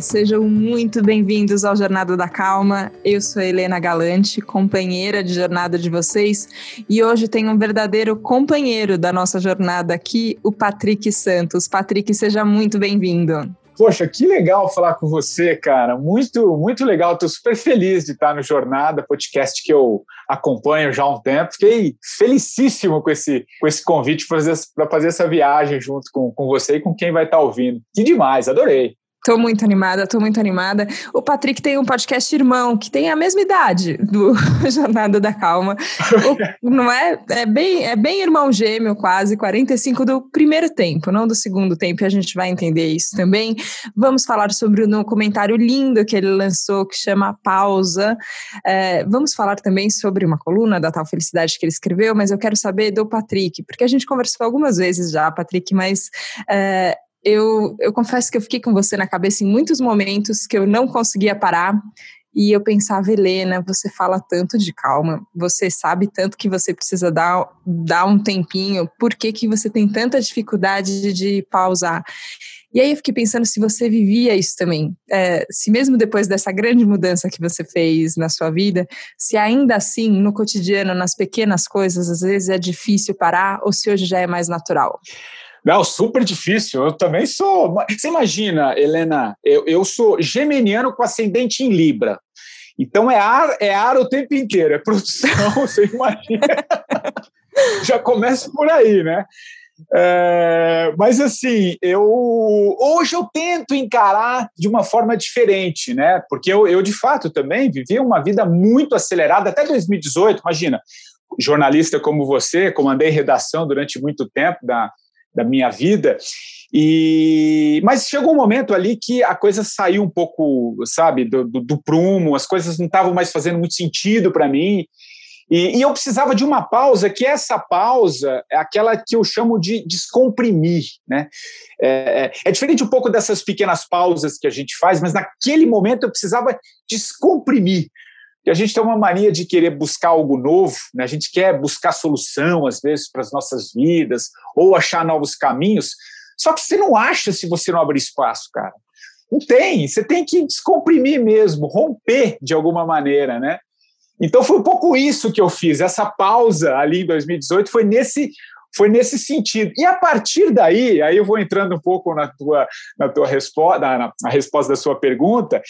sejam muito bem-vindos ao Jornada da Calma. Eu sou Helena Galante, companheira de jornada de vocês, e hoje tenho um verdadeiro companheiro da nossa jornada aqui, o Patrick Santos. Patrick, seja muito bem-vindo. Poxa, que legal falar com você, cara. Muito, muito legal. Estou super feliz de estar no Jornada, podcast que eu acompanho já há um tempo. Fiquei felicíssimo com esse, com esse convite para fazer, fazer essa viagem junto com, com você e com quem vai estar ouvindo. Que demais, adorei. Tô muito animada, tô muito animada. O Patrick tem um podcast irmão que tem a mesma idade do Jornada da Calma. O, não é? É bem, é bem irmão gêmeo, quase, 45 do primeiro tempo, não do segundo tempo, e a gente vai entender isso também. Vamos falar sobre o comentário lindo que ele lançou, que chama Pausa. É, vamos falar também sobre uma coluna da Tal Felicidade que ele escreveu, mas eu quero saber do Patrick, porque a gente conversou algumas vezes já, Patrick, mas. É, eu, eu confesso que eu fiquei com você na cabeça em muitos momentos que eu não conseguia parar. E eu pensava, Helena, você fala tanto de calma, você sabe tanto que você precisa dar, dar um tempinho, por que, que você tem tanta dificuldade de, pausar? E aí eu fiquei pensando se você vivia isso também, é, se mesmo depois dessa grande mudança que você fez na sua vida, se ainda assim, no cotidiano, nas pequenas coisas, às vezes é difícil parar, ou se hoje já é mais natural? Não, super difícil. Eu também sou. Você imagina, Helena, eu, eu sou geminiano com ascendente em Libra. Então é ar, é ar o tempo inteiro, é produção, você imagina. Já começa por aí, né? É, mas assim, eu hoje eu tento encarar de uma forma diferente, né? Porque eu, eu de fato também vivi uma vida muito acelerada até 2018. Imagina, jornalista como você, comandei redação durante muito tempo da, da minha vida. E mas chegou um momento ali que a coisa saiu um pouco, sabe, do, do, do prumo, as coisas não estavam mais fazendo muito sentido para mim. E, e, eu precisava de uma pausa, que essa pausa é aquela que eu chamo de descomprimir. Né? É, é, é diferente um pouco dessas pequenas pausas que a gente faz, mas naquele momento eu precisava descomprimir. A gente tem uma mania de querer buscar algo novo, né? a gente quer buscar solução, às vezes, para as nossas vidas, ou achar novos caminhos, só que você não acha se você não abrir espaço, cara. Não tem, você tem que descomprimir mesmo, romper de alguma maneira, né? Então foi um pouco isso que eu fiz, essa pausa ali em 2018 foi nesse foi nesse sentido. E a partir daí, aí eu vou entrando um pouco na tua, na tua resposta, na, na resposta da sua pergunta,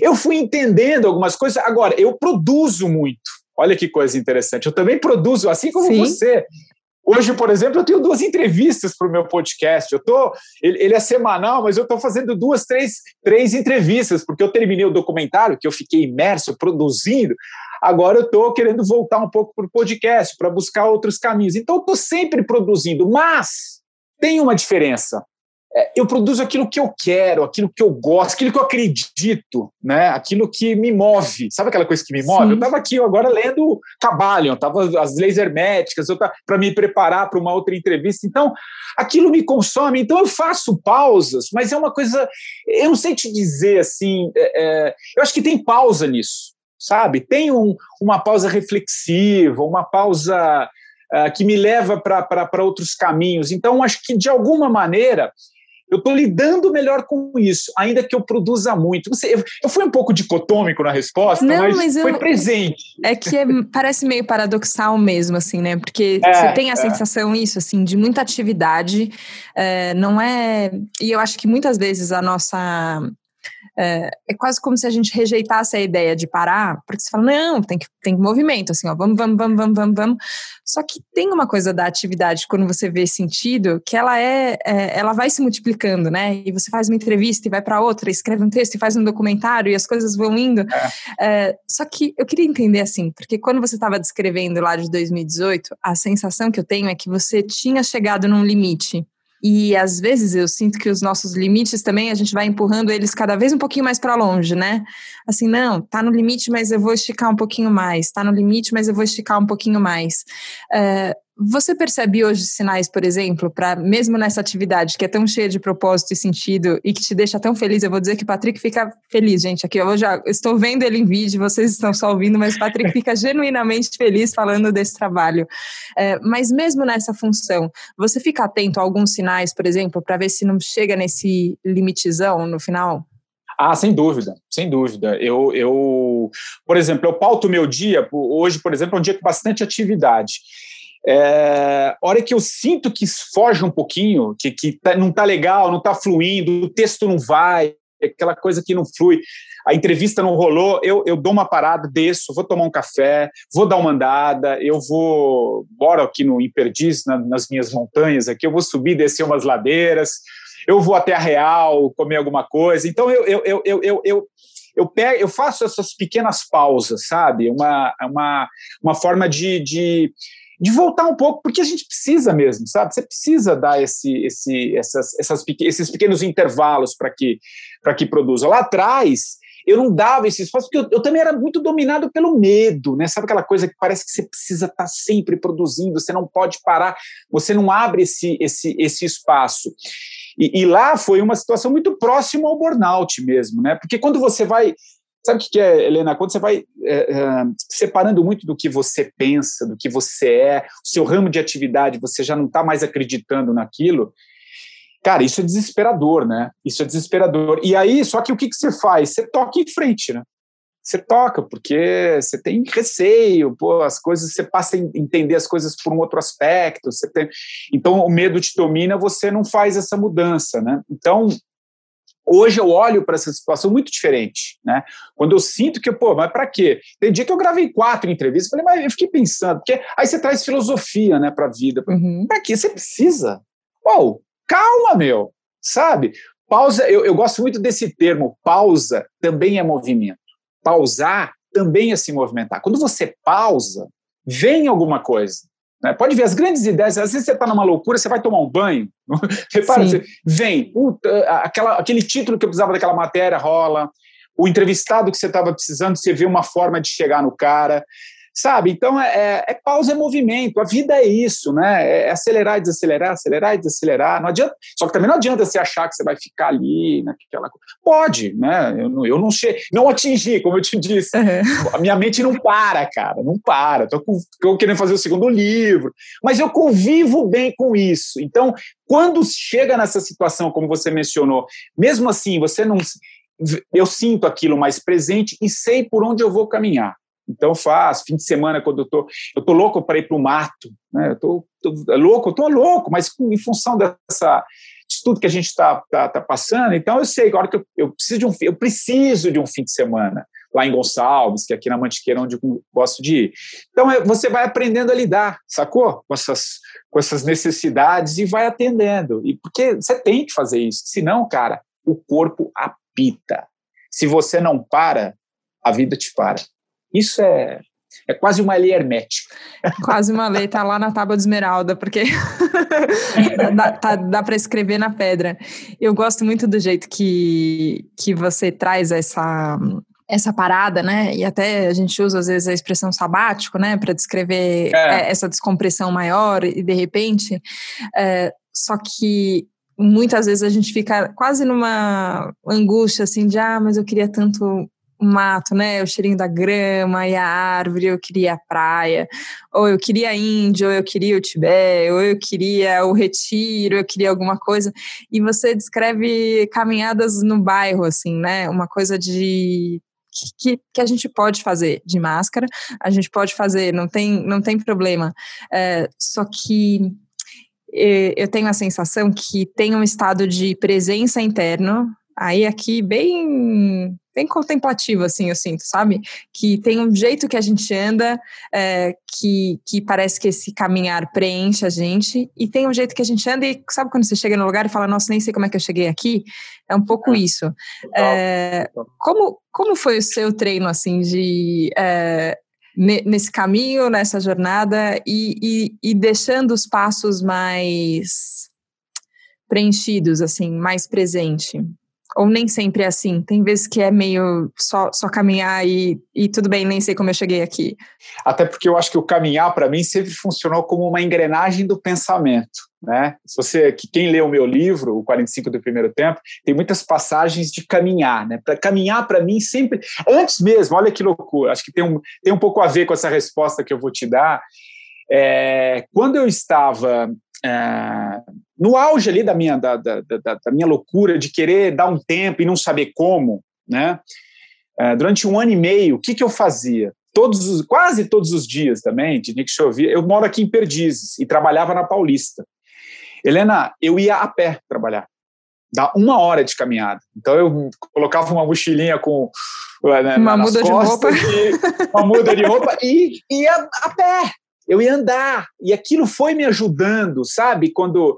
eu fui entendendo algumas coisas. Agora, eu produzo muito. Olha que coisa interessante. Eu também produzo, assim como Sim. você. Hoje, por exemplo, eu tenho duas entrevistas para o meu podcast. Eu tô, ele, ele é semanal, mas eu estou fazendo duas, três, três entrevistas, porque eu terminei o documentário que eu fiquei imerso produzindo. Agora eu estou querendo voltar um pouco para o podcast, para buscar outros caminhos. Então, eu estou sempre produzindo, mas tem uma diferença. É, eu produzo aquilo que eu quero, aquilo que eu gosto, aquilo que eu acredito, né? aquilo que me move. Sabe aquela coisa que me move? Sim. Eu estava aqui agora lendo Cabalion, estava as leis herméticas, para me preparar para uma outra entrevista. Então, aquilo me consome. Então, eu faço pausas, mas é uma coisa. Eu não sei te dizer assim. É, é eu acho que tem pausa nisso sabe? Tem um, uma pausa reflexiva, uma pausa uh, que me leva para outros caminhos. Então, acho que, de alguma maneira, eu estou lidando melhor com isso, ainda que eu produza muito. Não sei, eu, eu fui um pouco dicotômico na resposta, Não, mas, mas foi presente. É que é, parece meio paradoxal mesmo, assim, né? Porque é, você tem a é. sensação, isso, assim, de muita atividade, é, não é... E eu acho que muitas vezes a nossa é, é, quase como se a gente rejeitasse a ideia de parar, porque você fala, não, tem que tem movimento, assim, ó, vamos, vamos, vamos, vamos, vamos, vamos. Só que tem uma coisa da atividade, quando você vê sentido, que ela é, é ela vai se multiplicando, né? E você faz uma entrevista e vai para outra, escreve um texto e faz um documentário e as coisas vão indo. É. É, só que eu queria entender assim, porque quando você estava descrevendo lá de 2018, a sensação que eu tenho é que você tinha chegado num limite e às vezes eu sinto que os nossos limites também a gente vai empurrando eles cada vez um pouquinho mais para longe, né? Assim, não, tá no limite, mas eu vou esticar um pouquinho mais. Tá no limite, mas eu vou esticar um pouquinho mais. Uh, você percebe hoje sinais, por exemplo, para mesmo nessa atividade que é tão cheia de propósito e sentido e que te deixa tão feliz? Eu vou dizer que o Patrick fica feliz, gente. Aqui eu já estou vendo ele em vídeo, vocês estão só ouvindo, mas o Patrick fica genuinamente feliz falando desse trabalho. É, mas mesmo nessa função, você fica atento a alguns sinais, por exemplo, para ver se não chega nesse limitizão no final? Ah, sem dúvida, sem dúvida. Eu, eu por exemplo, eu pauto meu dia, hoje, por exemplo, é um dia com bastante atividade. É, hora que eu sinto que foge um pouquinho, que, que tá, não está legal, não está fluindo, o texto não vai, aquela coisa que não flui, a entrevista não rolou, eu, eu dou uma parada, desço, vou tomar um café, vou dar uma andada, eu vou, bora aqui no Imperdiz, na, nas minhas montanhas aqui, eu vou subir, descer umas ladeiras, eu vou até a Real comer alguma coisa. Então eu, eu, eu, eu, eu, eu eu, pego, eu faço essas pequenas pausas, sabe? Uma, uma, uma forma de, de, de voltar um pouco, porque a gente precisa mesmo, sabe? Você precisa dar esse, esse, essas, essas, esses pequenos intervalos para que, que produza. Lá atrás, eu não dava esse espaço, porque eu, eu, também era muito dominado pelo medo, né? Sabe aquela coisa que parece que você precisa estar tá sempre produzindo, você não pode parar, você não abre esse, esse, esse espaço. E, e lá foi uma situação muito próxima ao burnout mesmo, né? Porque quando você vai Sabe o que é, Helena? Quando você vai é, é, separando muito do que você pensa, do que você é, o seu ramo de atividade, você já não está mais acreditando naquilo, Cara, isso é desesperador, né? Isso é desesperador. E aí, só que o que, que você faz? Você toca em frente, né? Você toca, porque você tem receio, pô, as coisas, você passa a entender as coisas por um outro aspecto, você tem... Então, o medo te domina, você não faz essa mudança, né? Então, Hoje eu olho para essa situação muito diferente, né? Quando eu sinto que, pô, mas para quê? Tem dia que eu gravei quatro entrevistas, falei, mas eu fiquei pensando, porque aí você traz filosofia, né, para a vida. Uhum. Para quê? Você precisa. Pô, Calma, meu, sabe? Pausa, eu, eu gosto muito desse termo, pausa também é movimento. Pausar também é se movimentar. Quando você pausa, vem alguma coisa. Né? Pode ver as grandes ideias, às vezes você está numa loucura, você vai tomar um banho, repara, você, vem, aquela, aquele título que eu precisava daquela matéria rola, o entrevistado que você estava precisando, você vê uma forma de chegar no cara, Sabe? Então, é, é, é pausa, é movimento. A vida é isso, né? É acelerar e desacelerar, acelerar e desacelerar. Não adianta, só que também não adianta você achar que você vai ficar ali naquela coisa. Pode, né? Eu não, eu não, che... não atingi, como eu te disse. Uhum. A minha mente não para, cara, não para. Estou com... querendo fazer o segundo livro. Mas eu convivo bem com isso. Então, quando chega nessa situação, como você mencionou, mesmo assim, você não. Eu sinto aquilo mais presente e sei por onde eu vou caminhar. Então faz, fim de semana, quando eu tô, eu tô louco para ir para o mato, né? Eu tô, tô é louco, eu tô louco, mas em função dessa de tudo que a gente está tá, tá, passando, então eu sei agora que eu, eu, preciso de um eu preciso de um fim de semana lá em Gonçalves, que é aqui na Mantiqueira onde eu gosto de ir. Então é, você vai aprendendo a lidar, sacou? Com essas com essas necessidades e vai atendendo. E porque você tem que fazer isso, senão, cara, o corpo apita. Se você não para, a vida te para. Isso é, é quase uma lei hermética. Quase uma lei, tá lá na tábua de esmeralda, porque dá, tá, dá para escrever na pedra. Eu gosto muito do jeito que, que você traz essa essa parada, né? E até a gente usa às vezes a expressão sabático, né, para descrever é. é. essa descompressão maior e de repente, é, só que muitas vezes a gente fica quase numa angústia assim de ah, mas eu queria tanto o mato, né? O cheirinho da grama e a árvore, eu queria a praia, ou eu queria a Índia, ou eu queria o Tibete, ou eu queria o retiro, eu queria alguma coisa. E você descreve caminhadas no bairro, assim, né? Uma coisa de que, que, a gente pode fazer de máscara, a gente pode fazer, não tem, não tem problema. É, só que é, eu tenho a sensação que tem um estado de presença interno, aí aqui bem bem contemplativo, assim, eu sinto, sabe? Que tem um jeito que a gente anda, é, que, que parece que esse caminhar preenche a gente, e tem um jeito que a gente anda, e sabe quando você chega no lugar e fala, nossa, nem sei como é que eu cheguei aqui? É um pouco é. isso. É, como, como foi o seu treino, assim, de é, nesse caminho, nessa jornada e, e, e, deixando os passos mais preenchidos, assim, mais presente? Ou nem sempre é assim? Tem vezes que é meio só, só caminhar e, e tudo bem, nem sei como eu cheguei aqui. Até porque eu acho que o caminhar, para mim, sempre funcionou como uma engrenagem do pensamento. Né? Se você, que quem lê o meu livro, o 45 do primeiro tempo, tem muitas passagens de caminhar, né? Para caminhar para mim sempre antes mesmo, olha que loucura. Acho que tem um, tem um pouco a ver com essa resposta que eu vou te dar. É, quando eu estava é, no auge ali da minha, da, da, da, da, minha loucura de querer dar um tempo e não saber como, né? É, durante um ano e meio, o que, que eu fazia? Todos os, quase todos os dias também, tinha que chover. Eu moro aqui em Perdizes e trabalhava na Paulista. Helena, eu ia a pé trabalhar. Dá uma hora de caminhada. Então eu colocava uma mochilinha com né, uma muda de roupa, e, uma muda de roupa e ia a pé eu ia andar, e aquilo foi me ajudando, sabe? Quando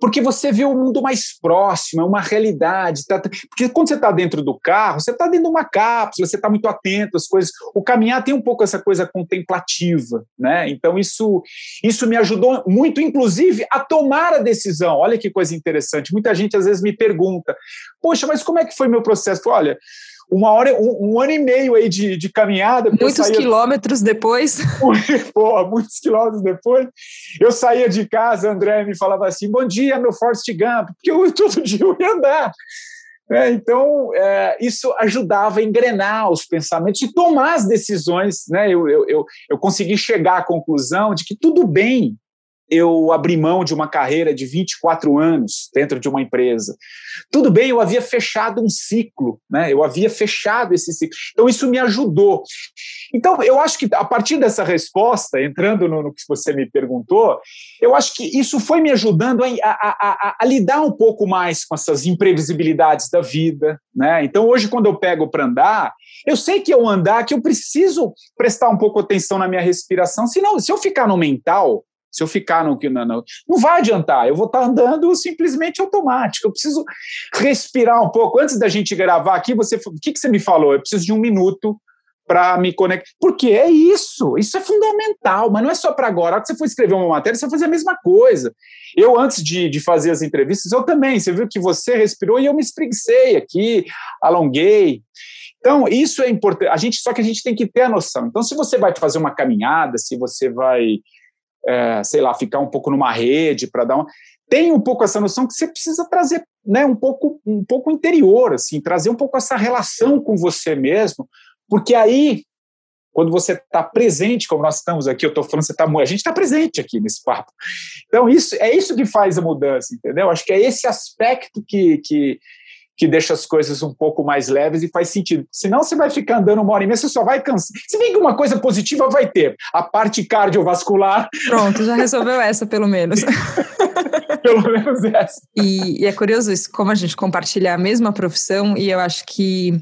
porque você vê o mundo mais próximo, é uma realidade. Tá, porque quando você está dentro do carro, você está dentro de uma cápsula, você está muito atento às coisas. O caminhar tem um pouco essa coisa contemplativa, né? Então isso isso me ajudou muito, inclusive, a tomar a decisão. Olha que coisa interessante. Muita gente às vezes me pergunta: poxa, mas como é que foi meu processo? Olha uma hora, um, um, ano e meio aí de, de caminhada. Muitos saía, quilômetros depois. Porra, muitos quilômetros depois. Eu saía de casa, André me falava assim: bom dia, meu Forrest Gump, porque eu todo dia eu ia andar. É, então, é, isso ajudava a engrenar os pensamentos e tomar as decisões. Né? Eu, eu, eu, eu consegui chegar à conclusão de que tudo bem eu abri mão de uma carreira de 24 anos dentro de uma empresa. Tudo bem, eu havia fechado um ciclo, né? Eu havia fechado esse ciclo. Então isso me ajudou. Então eu acho que a partir dessa resposta, entrando no, no que você me perguntou, eu acho que isso foi me ajudando a, a, a, a lidar um pouco mais com essas imprevisibilidades da vida, né? Então hoje quando eu pego para andar, eu sei que eu andar que eu preciso prestar um pouco atenção na minha respiração, senão se eu ficar no mental se eu ficar no que não, não, não vai adiantar, eu vou estar andando simplesmente automático. Eu preciso respirar um pouco. Antes da gente gravar aqui, você, o que, que você me falou? Eu preciso de um minuto para me conectar. Porque é isso, isso é fundamental, mas não é só para agora. A hora que você for escrever uma matéria, você vai fazer a mesma coisa. Eu, antes de, de fazer as entrevistas, eu também, você viu que você respirou e eu me espreguicei aqui, alonguei. Então, isso é importante. A gente, só que a gente tem que ter a noção. Então, se você vai fazer uma caminhada, se você vai é, sei lá, ficar um pouco numa rede para dar uma. Tem um pouco essa noção que você precisa trazer, né, um pouco, um pouco interior, assim, trazer um pouco essa relação com você mesmo, porque aí, quando você está presente, como nós estamos aqui, eu estou falando, você tá, a gente está presente aqui nesse papo. Então, isso é isso que faz a mudança, entendeu? Acho que é esse aspecto que, que, que deixa as coisas um pouco mais leves e faz sentido. Senão você vai ficar andando uma hora e meia, você só vai cansar. Se bem que uma coisa positiva vai ter, a parte cardiovascular. Pronto, já resolveu essa pelo menos. pelo menos essa. E, e, é curioso isso, como a gente compartilha a mesma profissão, e eu acho que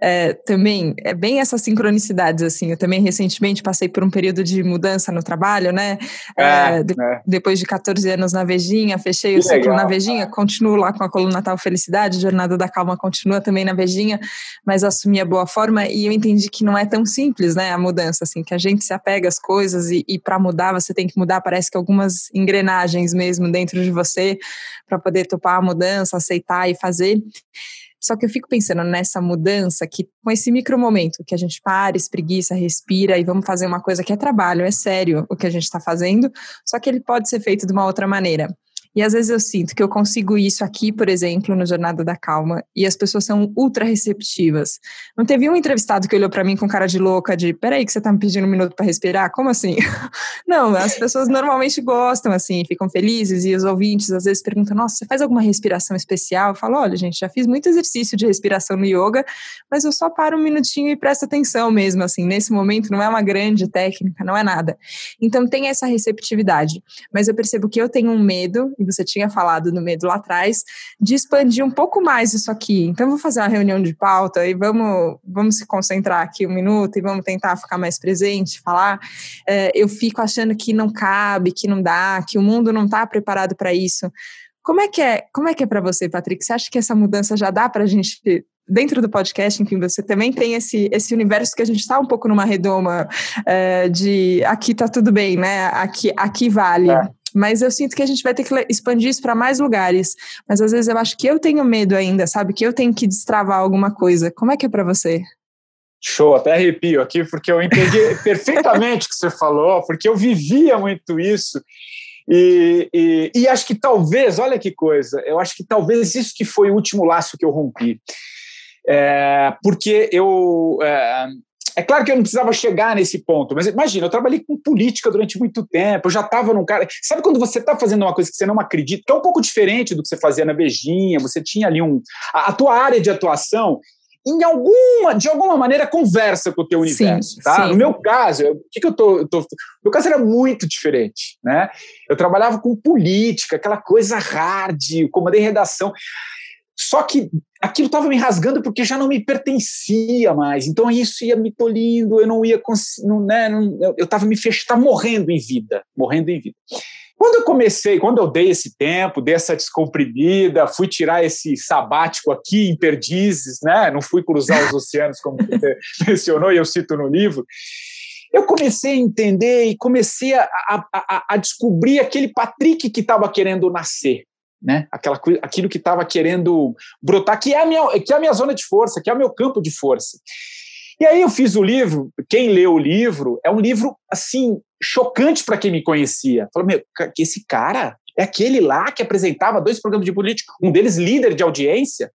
é, também é bem essas sincronicidades, assim. Eu também recentemente passei por um período de mudança no trabalho, né? É, é, de, é. Depois de 14 anos na Vejinha, fechei que o ciclo legal, na Vejinha, continuo lá com a coluna Natal Felicidade, Jornada da Calma continua também na Vejinha, mas assumi a boa forma e eu entendi que não é tão simples, né, a mudança, assim, que a gente se apega às coisas e, e para mudar você tem que mudar, parece que algumas engrenagens mesmo dentro de você para poder topar a mudança, aceitar e fazer. Só que eu fico pensando nessa mudança que, com esse micro momento que a gente para, espreguiça, respira e vamos fazer uma coisa que é trabalho, é sério o que a gente está fazendo, só que ele pode ser feito de uma outra maneira. E às vezes eu sinto que eu consigo isso aqui, por exemplo, no Jornada da Calma, e as pessoas são ultra receptivas. Não teve um entrevistado que olhou para mim com cara de louca, de peraí, que você tá me pedindo um minuto para respirar? Como assim? Não, as pessoas normalmente gostam, assim, ficam felizes, e os ouvintes às vezes perguntam: nossa, você faz alguma respiração especial? Eu falo: olha, gente, já fiz muito exercício de respiração no yoga, mas eu só paro um minutinho e presto atenção mesmo, assim, nesse momento não é uma grande técnica, não é nada. Então tem essa receptividade, mas eu percebo que eu tenho um medo, você tinha falado no medo lá atrás, de expandir um pouco mais isso aqui. Então, vou fazer uma reunião de pauta e vamos, vamos se concentrar aqui um minuto e vamos tentar ficar mais presente, falar. É, eu fico achando que não cabe, que não dá, que o mundo não está preparado para isso. Como é que é? Como é que é para você, Patrick? Você acha que essa mudança já dá para a gente dentro do podcast, enfim, você também tem esse, esse universo que a gente está um pouco numa redoma é, de aqui tá tudo bem, né? Aqui, aqui vale. É. Mas eu sinto que a gente vai ter que expandir isso para mais lugares. Mas às vezes eu acho que eu tenho medo ainda, sabe? Que eu tenho que destravar alguma coisa. Como é que é para você? Show, até arrepio aqui, porque eu entendi perfeitamente o que você falou, porque eu vivia muito isso. E, e, e, acho que talvez, olha que coisa, eu acho que talvez isso que foi o último laço que eu rompi. É, porque eu, é, é claro que eu não precisava chegar nesse ponto, mas imagina, eu trabalhei com política durante muito tempo, eu já estava num cara. Sabe quando você está fazendo uma coisa que você não acredita, que é um pouco diferente do que você fazia na Beijinha, você tinha ali um. A, a tua área de atuação em alguma, de alguma maneira, conversa com o teu universo, sim, tá? Sim. No meu caso, o que, que eu tô, eu tô, meu caso era muito diferente, né? Eu trabalhava com política, aquela coisa hard, comandei redação. Só que aquilo estava me rasgando porque já não me pertencia mais. Então isso ia me tolindo, eu não ia né, eu estava me fechando, morrendo em vida, morrendo em vida. Quando eu comecei, quando eu dei esse tempo, dei essa descomprimida, fui tirar esse sabático aqui em Perdizes, né? Não fui cruzar os oceanos como você mencionou e eu cito no livro. Eu comecei a entender e comecei a, a, a descobrir aquele Patrick que estava querendo nascer né? Aquela, aquilo que estava querendo brotar, que é, a minha, que é a minha zona de força, que é o meu campo de força. E aí eu fiz o livro, quem leu o livro, é um livro, assim, chocante para quem me conhecia. Falou, meu, que esse cara é aquele lá que apresentava dois programas de política, um deles líder de audiência?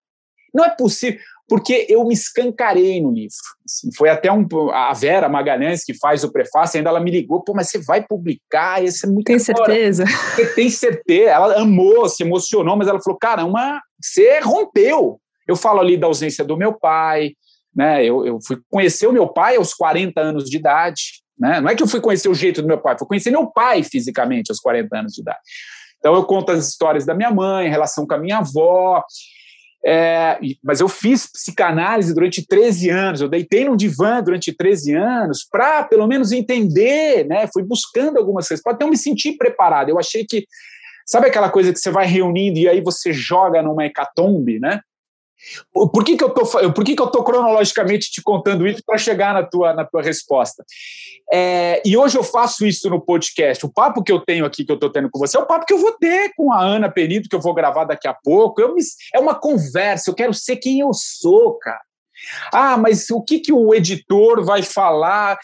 Não é possível porque eu me escancarei no livro. Assim, foi até um, a Vera Magalhães, que faz o prefácio, ainda ela me ligou, pô, mas você vai publicar? Isso é muito Tem certeza? Você tem certeza? Ela amou, se emocionou, mas ela falou, caramba, você rompeu. Eu falo ali da ausência do meu pai, né? Eu, eu fui conhecer o meu pai aos 40 anos de idade, né? Não é que eu fui conhecer o jeito do meu pai, fui conhecer meu pai fisicamente aos 40 anos de idade. Então eu conto as histórias da minha mãe, relação com a minha avó, é, mas eu fiz psicanálise durante 13 anos, eu deitei num divã durante 13 anos para, pelo menos, entender, né? Fui buscando algumas para até eu me sentir preparado. Eu achei que, sabe aquela coisa que você vai reunindo e aí você joga numa hecatombe, né? Por que, que, eu tô, por que, que eu tô cronologicamente te contando isso para chegar na tua, na tua resposta? É, e hoje eu faço isso no podcast. O papo que eu tenho aqui, que eu estou tendo com você, é o papo que eu vou ter com a Ana Penito, que eu vou gravar daqui a pouco. Me, é uma conversa, eu quero ser quem eu sou, cara. Ah, mas o que, que o editor vai falar?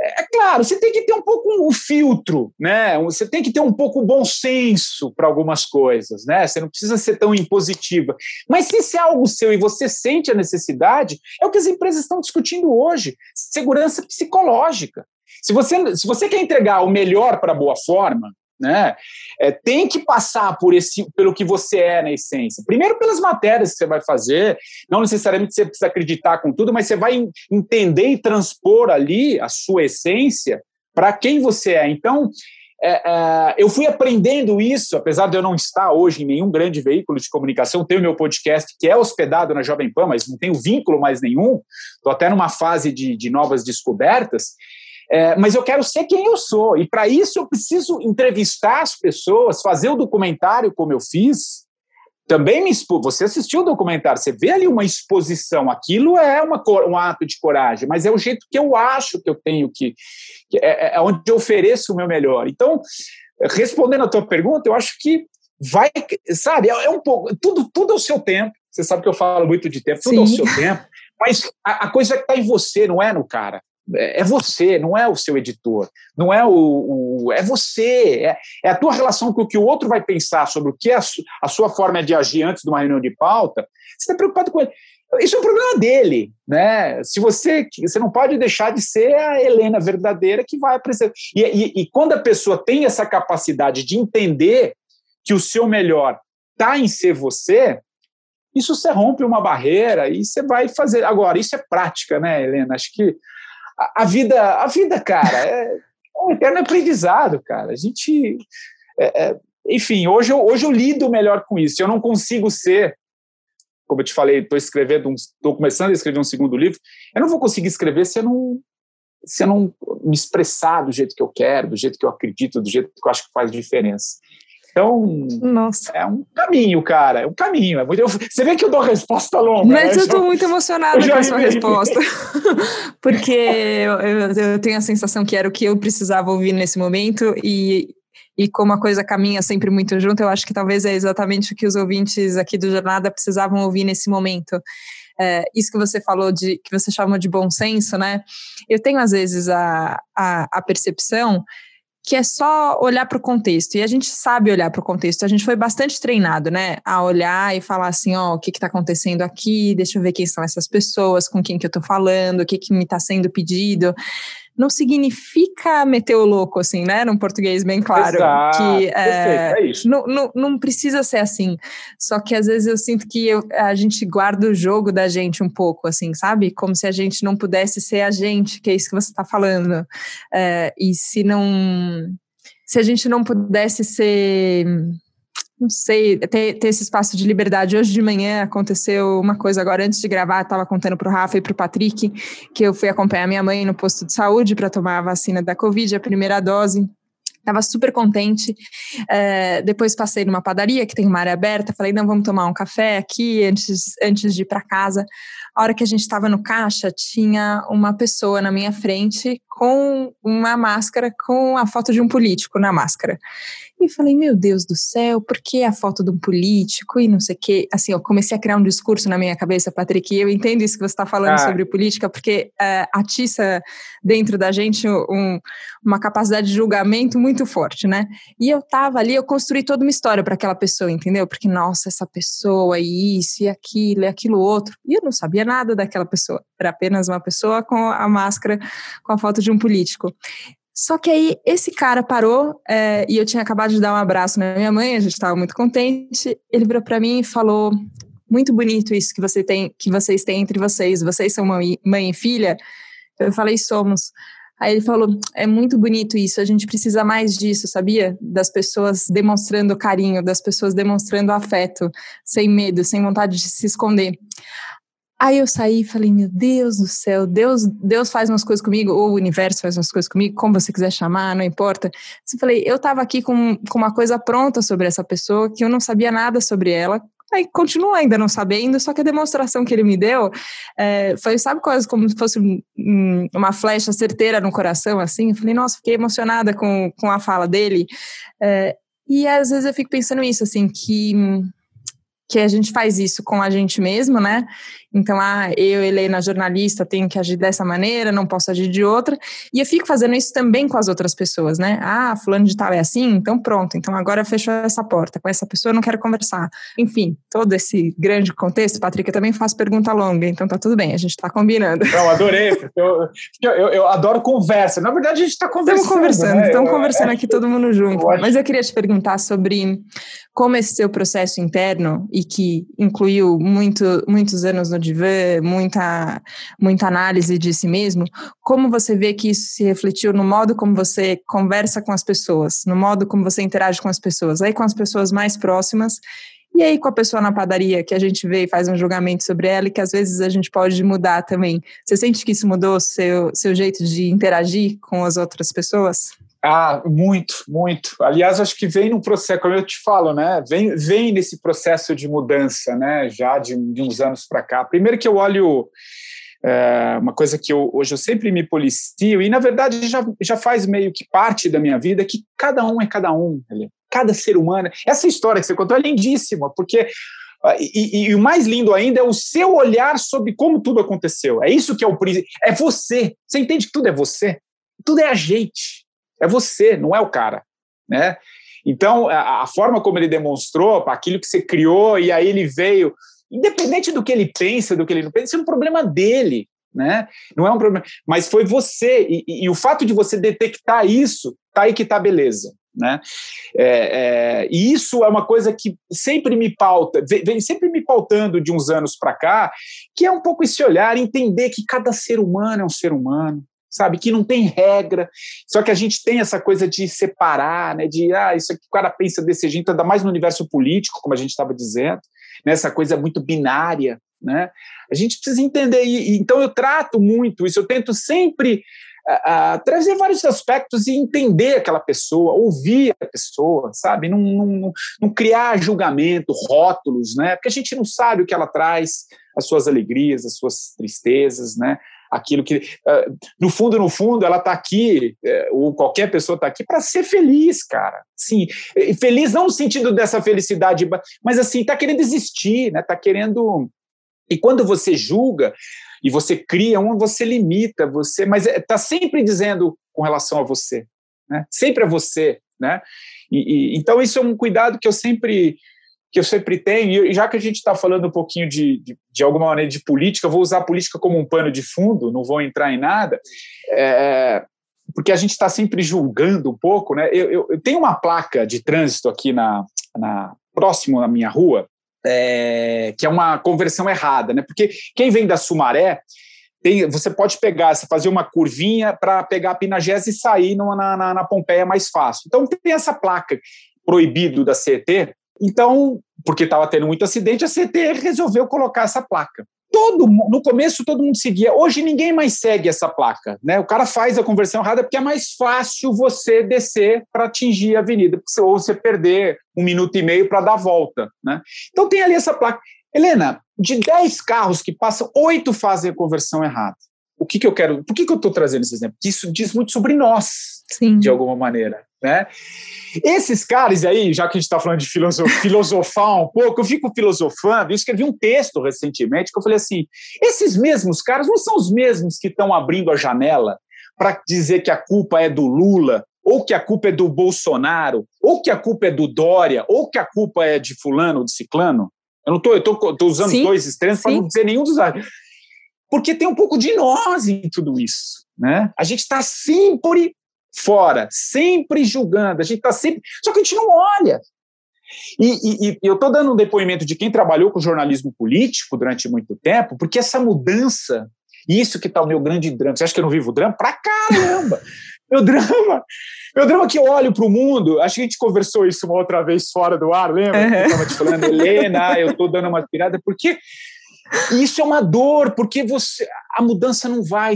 É, é claro, você tem que ter um pouco o filtro, né? Você tem que ter um pouco o bom senso para algumas coisas, né? Você não precisa ser tão impositiva. Mas se isso é algo seu e você sente a necessidade, é o que as empresas estão discutindo hoje: segurança psicológica. Se você, se você quer entregar o melhor para boa forma, né? É, tem que passar por esse, pelo que você é na essência. Primeiro pelas matérias que você vai fazer, não necessariamente você precisa acreditar com tudo, mas você vai entender e transpor ali a sua essência para quem você é. Então, é, é, eu fui aprendendo isso, apesar de eu não estar hoje em nenhum grande veículo de comunicação, tenho meu podcast que é hospedado na Jovem Pan, mas não tenho vínculo mais nenhum, estou até numa fase de, de novas descobertas. É, mas eu quero ser quem eu sou. E para isso eu preciso entrevistar as pessoas, fazer o documentário como eu fiz. Também me expo... Você assistiu o documentário, você vê ali uma exposição. Aquilo é uma, um ato de coragem, mas é o jeito que eu acho que eu tenho que. que é, é, é onde eu ofereço o meu melhor. Então, respondendo a tua pergunta, eu acho que vai. Sabe, é, é um pouco. Tudo, tudo ao seu tempo. Você sabe que eu falo muito de tempo, tudo Sim. ao seu tempo. Mas a, a coisa está em você, não é no cara. É, é você, não é o seu editor, não é o, o é você, é, é, a tua relação com o que o outro vai pensar sobre o que é a, su, a sua forma de agir antes de uma reunião de pauta. Você está preocupado com ele. Isso é um problema dele, né? Se você, você não pode deixar de ser a Helena verdadeira que vai apresentar. E, e, e quando a pessoa tem essa capacidade de entender que o seu melhor está em ser você, isso você rompe uma barreira e você vai fazer. Agora, isso é prática, né, Helena? Acho que a, vida, a vida, cara, é, é um eterno aprendizado, cara. A gente. É, é, enfim, hoje eu, hoje eu lido melhor com isso. Eu não consigo ser, como eu te falei, estou escrevendo, estou começando a escrever um segundo livro. Eu não vou conseguir escrever se eu não se eu não me expressar do jeito que eu quero, do jeito que eu acredito, do jeito que eu acho que faz diferença. Então, Nossa. é um caminho, cara, é um caminho. É muito... Você vê que eu dou resposta longa. Mas né? eu estou muito emocionada com a sua resposta, porque eu, eu, eu, tenho a sensação que era o que eu precisava ouvir nesse momento e, e como a coisa caminha sempre muito junto, eu acho que talvez é exatamente o que os ouvintes aqui do Jornada precisavam ouvir nesse momento. É, isso que você falou de que você chamou de bom senso, né? Eu tenho às vezes a, a, a percepção que é só olhar para o contexto. E a gente sabe olhar para o contexto. A gente foi bastante treinado, né? A olhar e falar assim, ó, oh, o que está acontecendo aqui, deixa eu ver quem são essas pessoas, com quem que eu estou falando, o que, que me está sendo pedido. Não significa meter o louco, assim, né? Num português bem claro. Exato, que é, é isso. Não, não, não, precisa ser assim. Só que às vezes eu sinto que eu, a gente guarda o jogo da gente um pouco, assim, sabe? Como se a gente não pudesse ser a gente, que é isso que você está falando. É, e se não. Se a gente não pudesse ser não sei, ter, ter esse espaço de liberdade. Hoje de manhã aconteceu uma coisa agora, antes de gravar, estava contando para o Rafa e para o Patrick que eu fui acompanhar minha mãe no posto de saúde para tomar a vacina da Covid, a primeira dose. Estava super contente. É, depois passei numa padaria que tem uma área aberta. Falei, não, vamos tomar um café aqui antes, antes de ir para casa. A hora que a gente estava no caixa, tinha uma pessoa na minha frente com uma máscara com a foto de um político na máscara. E falei, meu Deus do céu, por que a foto de um político e não sei o quê? Assim, eu comecei a criar um discurso na minha cabeça, Patrick, e eu entendo isso que você está falando ah. sobre política, porque uh, atiça dentro da gente um, uma capacidade de julgamento muito forte, né? E eu tava ali, eu construí toda uma história para aquela pessoa, entendeu? Porque, nossa, essa pessoa, e isso, e aquilo, e aquilo outro. E eu não sabia nada daquela pessoa. Era apenas uma pessoa com a máscara, com a foto de um político. Só que aí esse cara parou é, e eu tinha acabado de dar um abraço na minha mãe, a gente estava muito contente. Ele virou para mim e falou: "Muito bonito isso que você tem, que vocês têm entre vocês. Vocês são mãe, mãe e filha?" Eu falei: "Somos." Aí ele falou: "É muito bonito isso. A gente precisa mais disso, sabia? Das pessoas demonstrando carinho, das pessoas demonstrando afeto, sem medo, sem vontade de se esconder." Aí eu saí e falei, meu Deus do céu, Deus, Deus faz umas coisas comigo, ou o universo faz umas coisas comigo, como você quiser chamar, não importa. Eu falei, eu estava aqui com, com uma coisa pronta sobre essa pessoa, que eu não sabia nada sobre ela, Aí continuo ainda não sabendo, só que a demonstração que ele me deu é, foi, sabe, quase como se fosse um, uma flecha certeira no coração, assim. Eu falei, nossa, fiquei emocionada com, com a fala dele. É, e às vezes eu fico pensando isso, assim, que que a gente faz isso com a gente mesmo, né? Então, ah, eu, Helena, jornalista, tenho que agir dessa maneira, não posso agir de outra. E eu fico fazendo isso também com as outras pessoas, né? Ah, fulano de tal é assim, então pronto. Então agora fechou essa porta. Com essa pessoa eu não quero conversar. Enfim, todo esse grande contexto, Patrick, eu também faço pergunta longa, então tá tudo bem, a gente tá combinando. Não, adorei. Eu, eu, eu, eu adoro conversa. Na verdade, a gente tá conversando. Estamos conversando, né? estamos conversando aqui todo mundo junto. Mas eu queria te perguntar sobre como esse seu processo interno, e que incluiu muito, muitos anos no divã, muita, muita análise de si mesmo, como você vê que isso se refletiu no modo como você conversa com as pessoas, no modo como você interage com as pessoas, aí com as pessoas mais próximas, e aí com a pessoa na padaria, que a gente vê e faz um julgamento sobre ela e que às vezes a gente pode mudar também. Você sente que isso mudou seu, seu jeito de interagir com as outras pessoas? Ah, muito, muito. Aliás, acho que vem num processo, como eu te falo, né? Vem, vem nesse processo de mudança, né? Já de, de uns anos para cá. Primeiro que eu olho é, uma coisa que eu, hoje eu sempre me policio, e na verdade já, já faz meio que parte da minha vida, que cada um é cada um, cada ser humano. Essa história que você contou é lindíssima, porque ah, e, e, e, o mais lindo ainda é o seu olhar sobre como tudo aconteceu. É isso que é o é você. Você entende que tudo é você? Tudo é a gente. É você, não é o cara, né? Então, a, a forma como ele demonstrou, aquilo que você criou, e aí ele veio, independente do que ele pensa, do que ele não pensa, isso é um problema dele, né? Não é um problema, mas foi você, e, e, e o fato de você detectar isso, tá aí que tá beleza, né? É, é, e isso é uma coisa que sempre me pauta, vem, vem sempre me pautando de uns anos para cá, que é um pouco esse olhar, entender que cada ser humano é um ser humano, sabe? Que não tem regra. Só que a gente tem essa coisa de separar, né? De, ah, isso aqui o cara pensa desse jeito, ainda mais no universo político, como a gente estava dizendo, né? coisa muito binária, né? A gente precisa entender, e, então eu trato muito isso, eu tento sempre uh, trazer vários aspectos e entender aquela pessoa, ouvir a pessoa, sabe? Não, não, não criar julgamento, rótulos, né? Porque a gente não sabe o que ela traz, as suas alegrias, as suas tristezas, né? Aquilo que, uh, no fundo, no fundo, ela está aqui, uh, ou qualquer pessoa está aqui para ser feliz, cara. Sim, feliz não no sentido dessa felicidade, mas assim, está querendo existir, né? Está querendo. E quando você julga e você cria um, você limita, você, mas está é, sempre dizendo com relação a você, né? Sempre a você, né? E, e, então isso é um cuidado que eu sempre que eu sempre tenho, e já que a gente está falando um pouquinho de, de, de, alguma maneira de política, vou usar a política como um pano de fundo, não vou entrar em nada, é, porque a gente está sempre julgando um pouco, né? Eu, eu, eu, tenho uma placa de trânsito aqui na, na próximo na minha rua, é, que é uma conversão errada, né? Porque quem vem da Sumaré tem, você pode pegar, você fazer uma curvinha para pegar a Pinagés e sair na, na, na Pompeia mais fácil. Então tem essa placa proibido da CET. Então, porque estava tendo muito acidente, a CET resolveu colocar essa placa. Todo no começo todo mundo seguia. Hoje ninguém mais segue essa placa, né? O cara faz a conversão errada porque é mais fácil você descer para atingir a avenida, ou você perder um minuto e meio para dar a volta, né? Então tem ali essa placa. Helena, de 10 carros que passam, oito fazem a conversão errada. O que, que eu quero? Por que, que eu estou trazendo esse exemplo? Porque isso diz muito sobre nós, Sim. de alguma maneira. Né? Esses caras aí, já que a gente está falando de filosof, filosofar um pouco, eu fico filosofando. Eu escrevi um texto recentemente que eu falei assim: esses mesmos caras não são os mesmos que estão abrindo a janela para dizer que a culpa é do Lula, ou que a culpa é do Bolsonaro, ou que a culpa é do Dória, ou que a culpa é de Fulano ou de Ciclano. Eu não estou, usando sim, dois extremos para não dizer nenhum dos. Porque tem um pouco de nós em tudo isso. Né? A gente está sempre fora, sempre julgando, a gente está sempre. Só que a gente não olha. E, e, e eu estou dando um depoimento de quem trabalhou com jornalismo político durante muito tempo, porque essa mudança, isso que está o meu grande drama. Você acha que eu não vivo drama? Pra caramba! meu drama, meu drama que eu olho para o mundo, acho que a gente conversou isso uma outra vez fora do ar, lembra? Eu estava te falando, Helena, eu estou dando uma pirada, porque isso é uma dor, porque você a mudança não vai,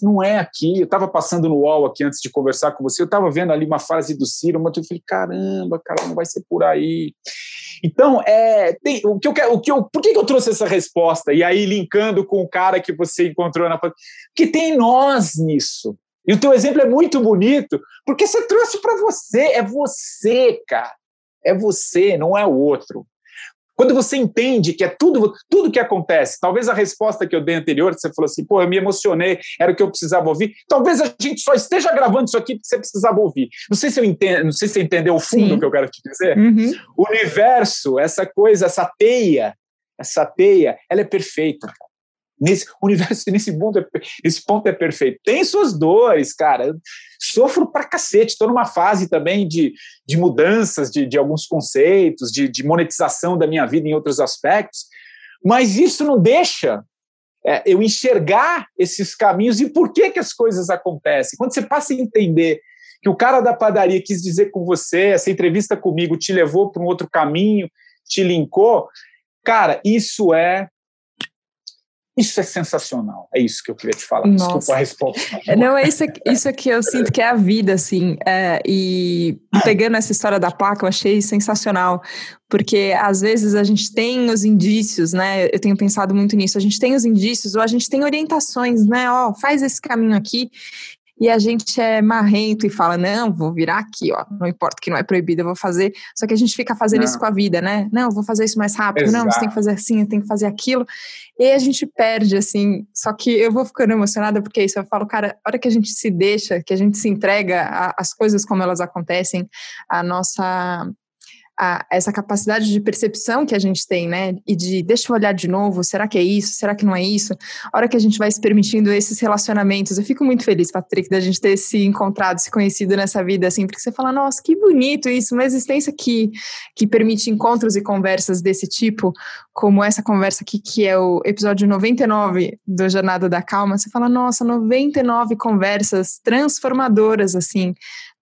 não é aqui. Eu estava passando no UOL aqui antes de conversar com você, eu estava vendo ali uma frase do Ciro, mas eu falei, caramba, cara, não vai ser por aí. Então, é, tem, o que eu quero, o que eu, por que, que eu trouxe essa resposta? E aí, linkando com o cara que você encontrou na que tem nós nisso. E o teu exemplo é muito bonito, porque você trouxe para você, é você, cara. É você, não é o outro. Quando você entende que é tudo, tudo que acontece, talvez a resposta que eu dei anterior, você falou assim, pô, eu me emocionei, era o que eu precisava ouvir. Talvez a gente só esteja gravando isso aqui porque você precisava ouvir. Não sei se eu entendo, não sei se você entendeu o fundo Sim. que eu quero te dizer. Uhum. O universo, essa coisa, essa teia, essa teia, ela é perfeita. Nesse universo, nesse mundo, esse ponto é perfeito. Tem suas dores, cara. Eu sofro pra cacete. Estou numa fase também de, de mudanças de, de alguns conceitos, de, de monetização da minha vida em outros aspectos. Mas isso não deixa é, eu enxergar esses caminhos e por que, que as coisas acontecem. Quando você passa a entender que o cara da padaria quis dizer com você, essa entrevista comigo te levou para um outro caminho, te linkou, cara, isso é isso é sensacional. É isso que eu queria te falar. Nossa. Desculpa a resposta. Não, é isso, isso que eu sinto que é a vida, assim. É, e pegando essa história da placa, eu achei sensacional. Porque às vezes a gente tem os indícios, né? Eu tenho pensado muito nisso. A gente tem os indícios ou a gente tem orientações, né? Ó, oh, faz esse caminho aqui e a gente é marrento e fala, não, vou virar aqui, ó, não importa que não é proibido, eu vou fazer. Só que a gente fica fazendo não. isso com a vida, né? Não, vou fazer isso mais rápido, Exato. não, você tem que fazer assim, tem que fazer aquilo. E a gente perde, assim. Só que eu vou ficando emocionada porque é isso. Eu falo, cara, a hora que a gente se deixa, que a gente se entrega às coisas como elas acontecem, a nossa a, essa capacidade de percepção que a gente tem, né? E de deixa eu olhar de novo, será que é isso? Será que não é isso? A hora que a gente vai se permitindo esses relacionamentos, eu fico muito feliz, Patrick, da gente ter se encontrado, se conhecido nessa vida, assim, porque você fala, nossa, que bonito isso, uma existência que, que permite encontros e conversas desse tipo, como essa conversa aqui, que é o episódio 99 do Jornada da Calma, você fala, nossa, 99 conversas transformadoras, assim,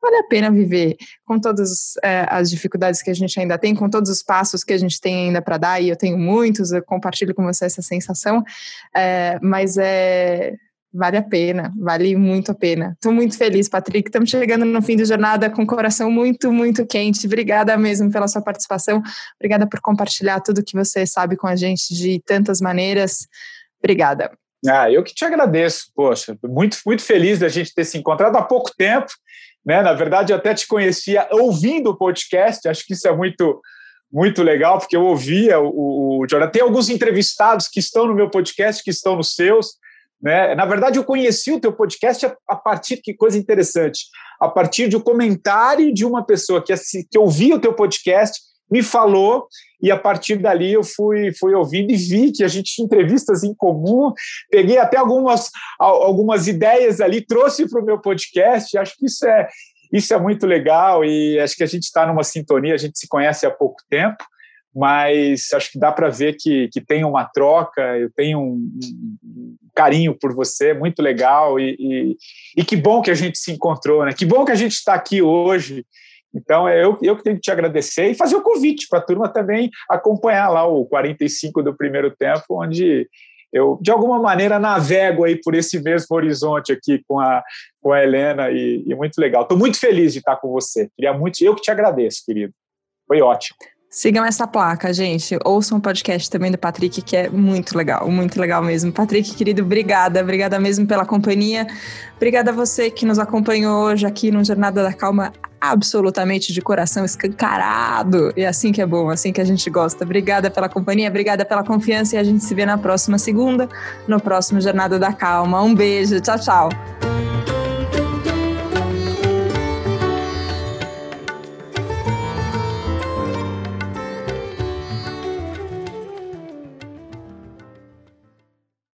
vale a pena viver com todas é, as dificuldades que a gente ainda tem, com todos os passos que a gente tem ainda para dar, e eu tenho muitos, eu compartilho com você essa sensação, é, mas é. Vale a pena, vale muito a pena. Estou muito feliz, Patrick. Estamos chegando no fim da jornada com o coração muito, muito quente. Obrigada mesmo pela sua participação. Obrigada por compartilhar tudo que você sabe com a gente de tantas maneiras. Obrigada. Ah, eu que te agradeço, poxa, muito, muito feliz da gente ter se encontrado há pouco tempo né? Na verdade, eu até te conhecia ouvindo o podcast, acho que isso é muito muito legal, porque eu ouvia o, o Jordan. Tem alguns entrevistados que estão no meu podcast, que estão nos seus. Né? Na verdade, eu conheci o teu podcast a, partir, que coisa interessante, a partir de um comentário de uma pessoa que, que ouvia o teu podcast me falou e a partir dali eu fui, fui ouvindo e vi que a gente tinha entrevistas em comum, peguei até algumas, algumas ideias ali, trouxe para o meu podcast, acho que isso é, isso é muito legal e acho que a gente está numa sintonia, a gente se conhece há pouco tempo, mas acho que dá para ver que, que tem uma troca, eu tenho um, um carinho por você, muito legal, e, e, e, que bom que a gente se encontrou, né? Que bom que a gente está aqui hoje. Então, é eu, eu que tenho que te agradecer e fazer o convite para a turma também acompanhar lá o 45 do primeiro tempo, onde eu, de alguma maneira, navego aí por esse mesmo horizonte aqui com a, com a Helena e, e muito legal. Estou muito feliz de estar com você. Queria muito, eu que te agradeço, querido. Foi ótimo. Sigam essa placa, gente. Ouçam o podcast também do Patrick, que é muito legal, muito legal mesmo. Patrick, querido, obrigada. Obrigada mesmo pela companhia. Obrigada a você que nos acompanhou hoje aqui no Jornada da Calma, absolutamente de coração escancarado. E assim que é bom, assim que a gente gosta. Obrigada pela companhia, obrigada pela confiança e a gente se vê na próxima segunda, no próximo Jornada da Calma. Um beijo, tchau, tchau.